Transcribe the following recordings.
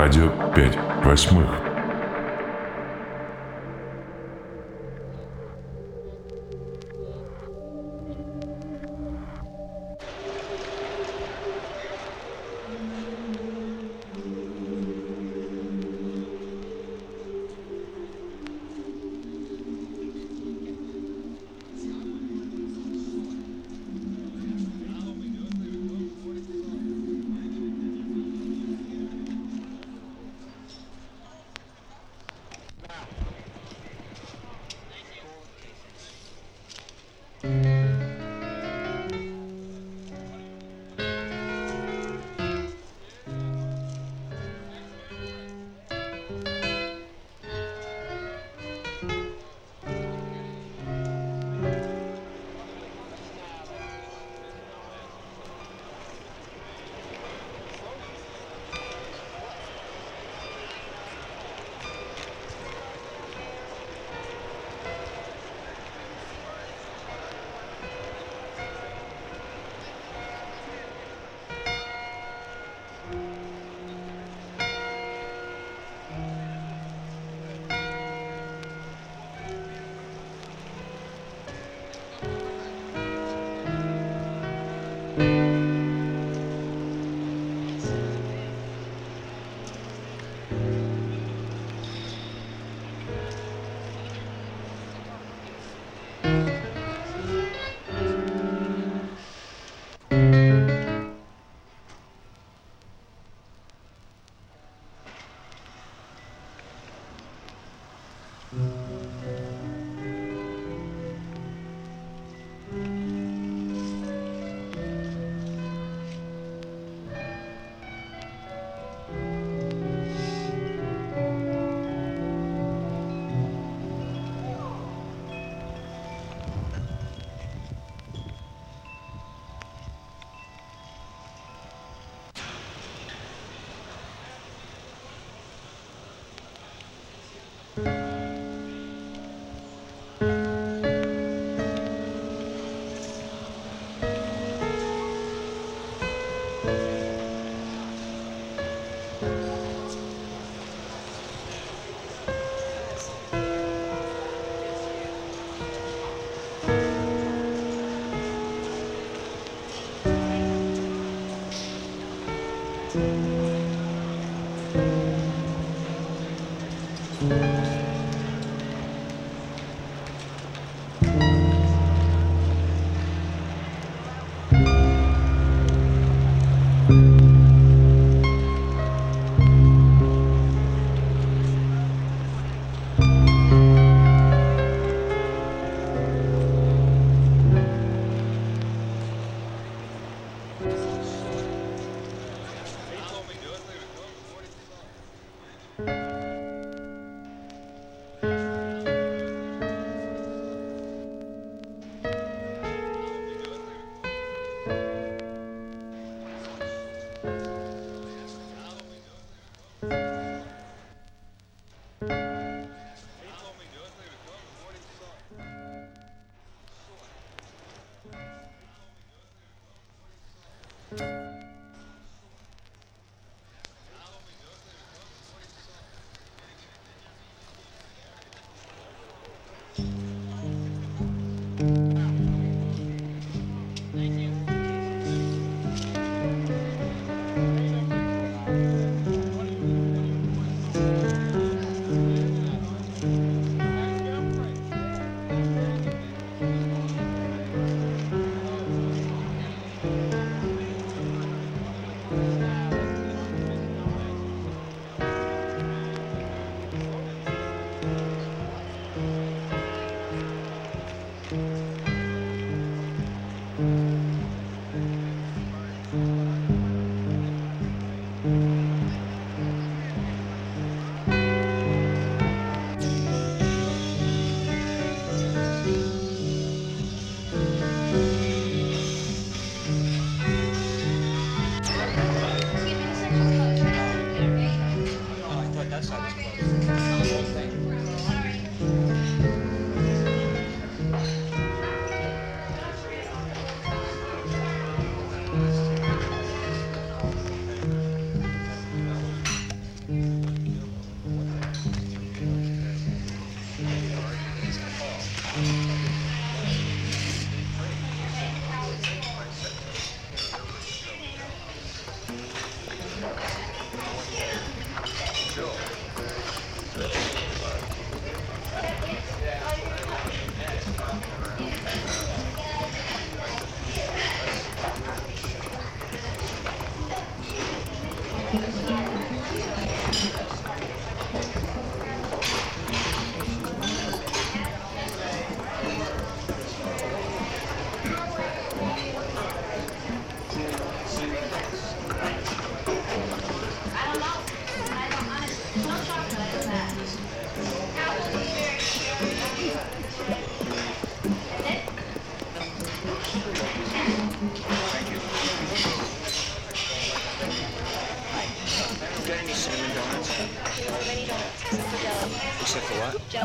Радио 5 восьмых.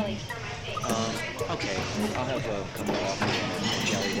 Jelly. Um, okay. I'll have a couple of jelly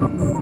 Oh,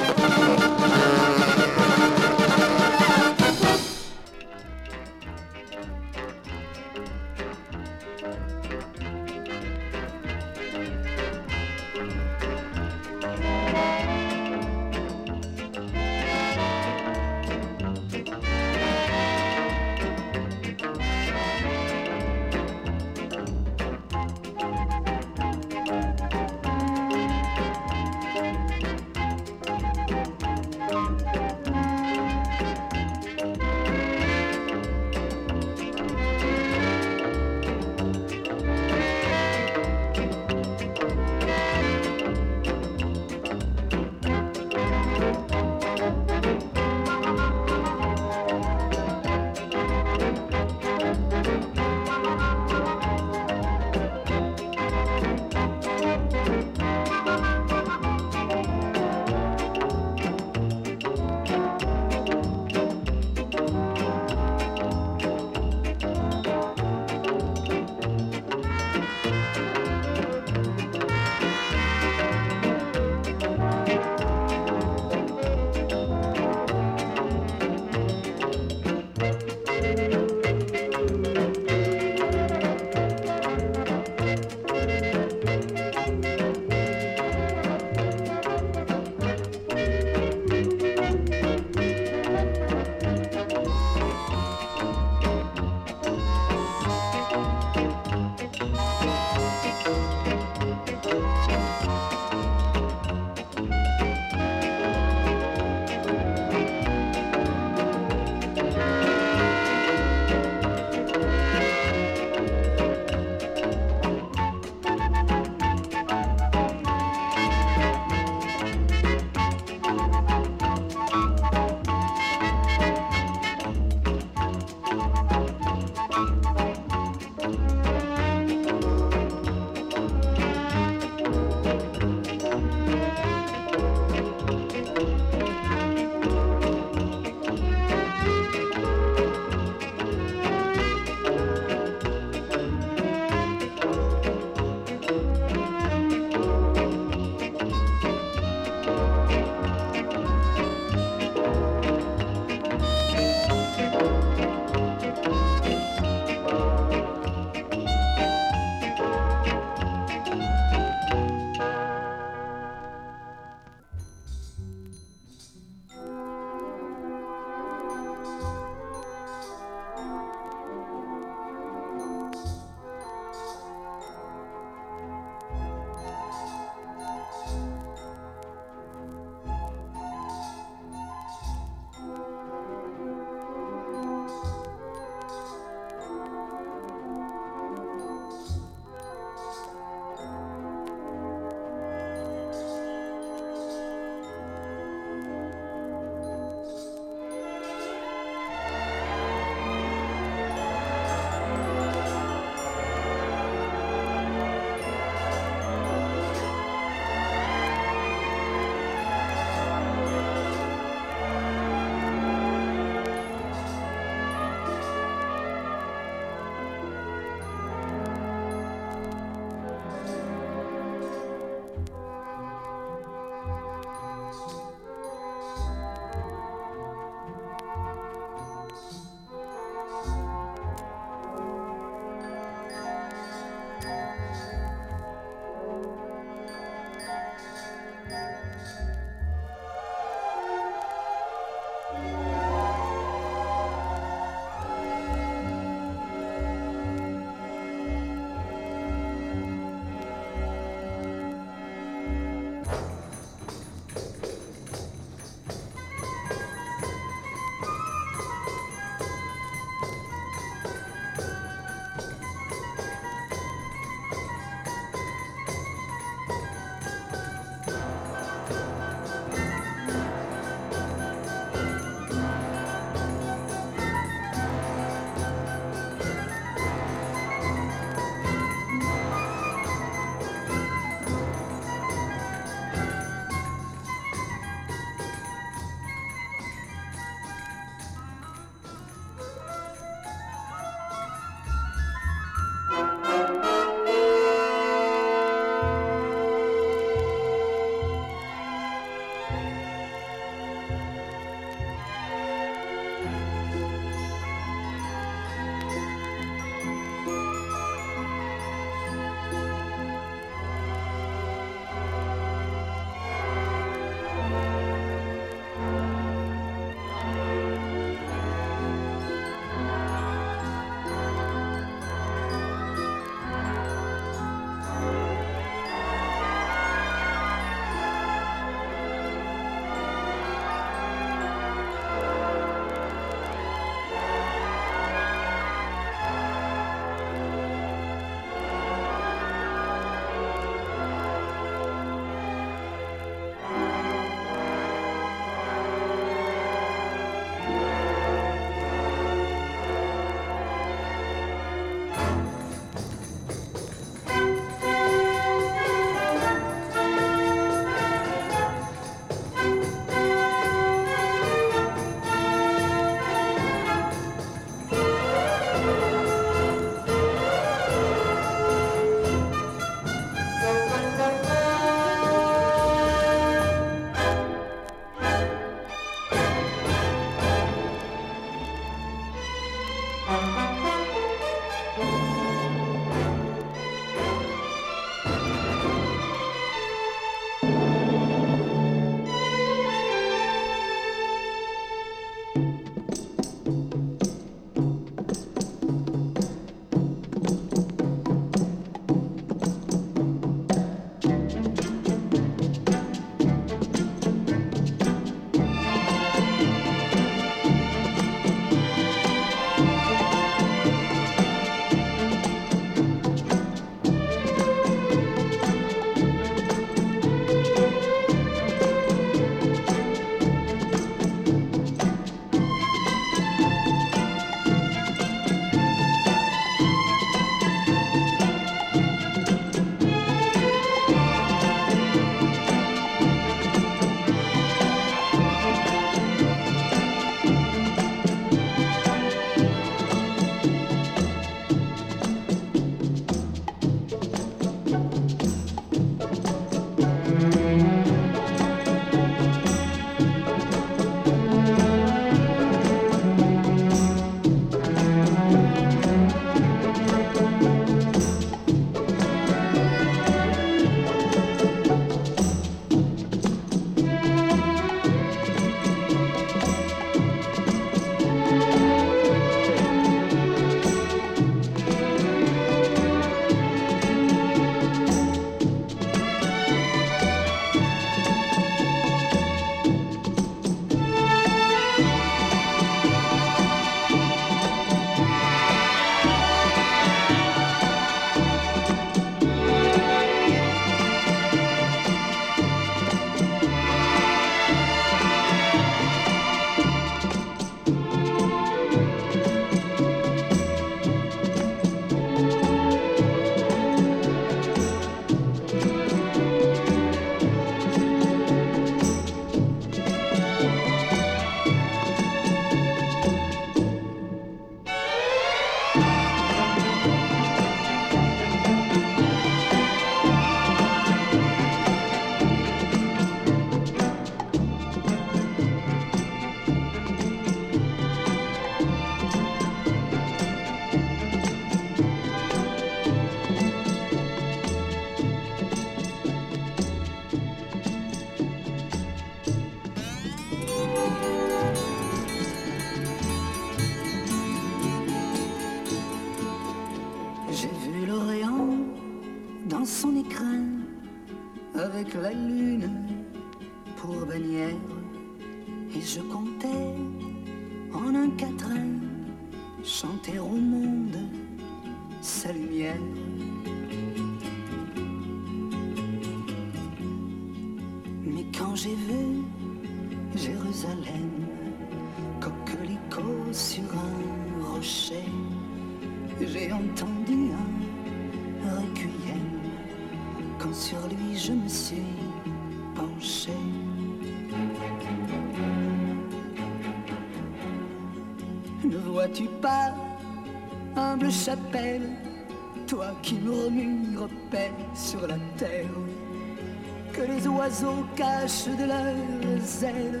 oiseaux cachent de leurs ailes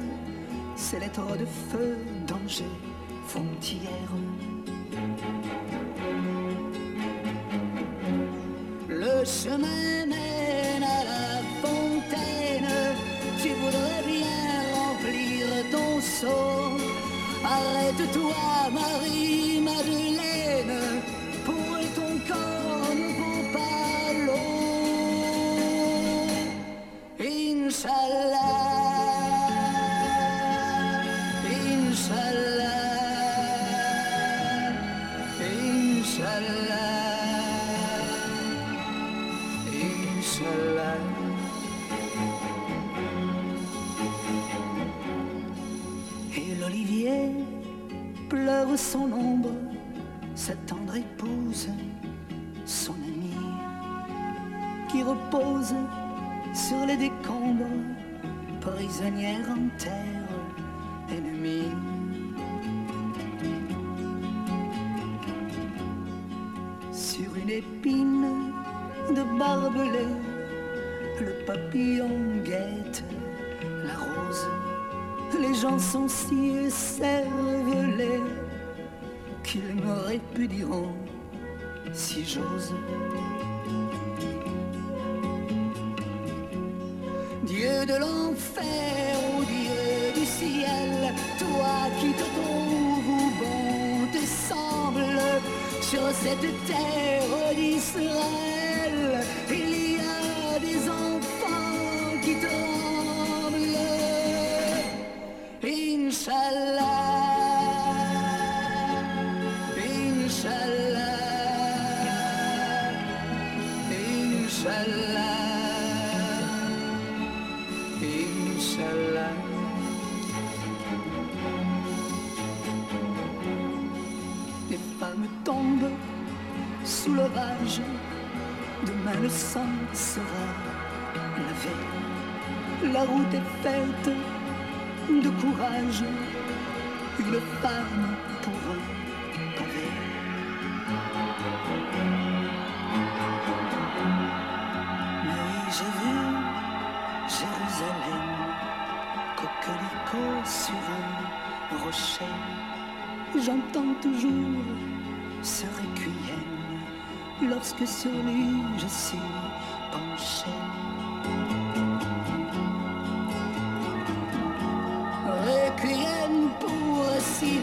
ces lettres de feu, danger, frontière. Le chemin mène à la fontaine, tu voudrais bien remplir ton seau. Arrête-toi, Marie-Madeleine, Sont si cervelés qu'ils me répudieront si j'ose. Dieu de l'enfer, ô Dieu du ciel, toi qui te trouves bon te semble, sur cette terre d'Israël, sous l'orage. Demain le sang sera lavé. La route est faite de courage. Une femme pour un pavé. Oui, j'ai vu Jérusalem, coquelicot sur un rocher. J'entends toujours ce requiem lorsque sur lui je suis penché. Requiem pour six